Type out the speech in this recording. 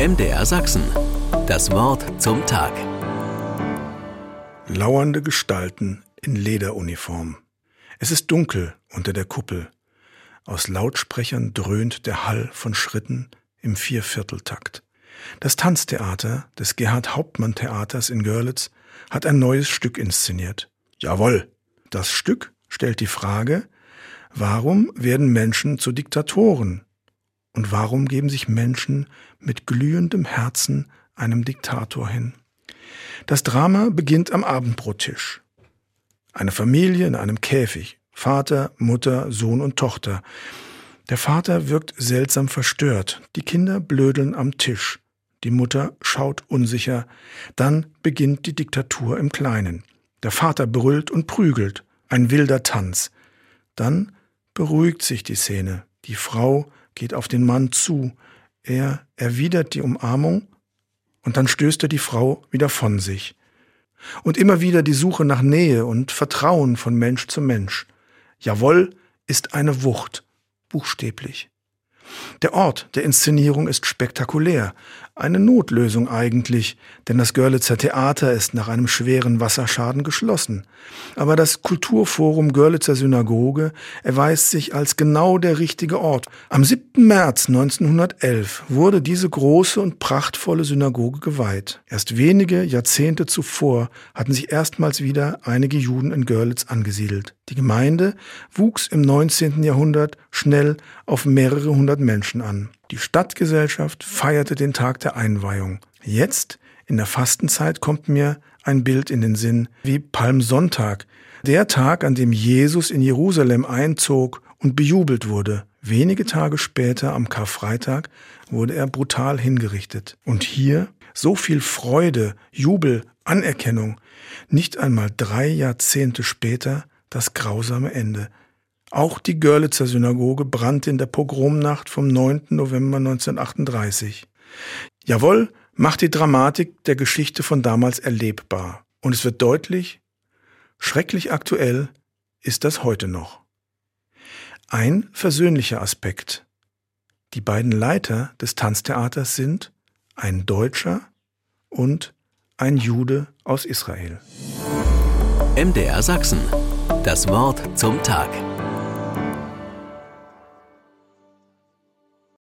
MDR Sachsen. Das Wort zum Tag. Lauernde Gestalten in Lederuniform. Es ist dunkel unter der Kuppel. Aus Lautsprechern dröhnt der Hall von Schritten im Viervierteltakt. Das Tanztheater des Gerhard Hauptmann Theaters in Görlitz hat ein neues Stück inszeniert. Jawohl. Das Stück stellt die Frage, warum werden Menschen zu Diktatoren? Und warum geben sich Menschen mit glühendem Herzen einem Diktator hin? Das Drama beginnt am Abendbrottisch. Eine Familie in einem Käfig. Vater, Mutter, Sohn und Tochter. Der Vater wirkt seltsam verstört. Die Kinder blödeln am Tisch. Die Mutter schaut unsicher. Dann beginnt die Diktatur im Kleinen. Der Vater brüllt und prügelt. Ein wilder Tanz. Dann beruhigt sich die Szene. Die Frau geht auf den Mann zu. Er erwidert die Umarmung und dann stößt er die Frau wieder von sich. Und immer wieder die Suche nach Nähe und Vertrauen von Mensch zu Mensch. Jawohl ist eine Wucht, buchstäblich. Der Ort der Inszenierung ist spektakulär, eine Notlösung eigentlich, denn das Görlitzer Theater ist nach einem schweren Wasserschaden geschlossen. Aber das Kulturforum Görlitzer Synagoge erweist sich als genau der richtige Ort. Am 7. März 1911 wurde diese große und prachtvolle Synagoge geweiht. Erst wenige Jahrzehnte zuvor hatten sich erstmals wieder einige Juden in Görlitz angesiedelt. Die Gemeinde wuchs im 19. Jahrhundert schnell auf mehrere hundert Menschen an. Die Stadtgesellschaft feierte den Tag der Einweihung. Jetzt, in der Fastenzeit, kommt mir ein Bild in den Sinn wie Palmsonntag, der Tag, an dem Jesus in Jerusalem einzog und bejubelt wurde. Wenige Tage später, am Karfreitag, wurde er brutal hingerichtet. Und hier so viel Freude, Jubel, Anerkennung, nicht einmal drei Jahrzehnte später das grausame Ende. Auch die Görlitzer Synagoge brannte in der Pogromnacht vom 9. November 1938. Jawohl, macht die Dramatik der Geschichte von damals erlebbar. Und es wird deutlich, schrecklich aktuell ist das heute noch. Ein versöhnlicher Aspekt. Die beiden Leiter des Tanztheaters sind ein Deutscher und ein Jude aus Israel. MDR Sachsen. Das Wort zum Tag.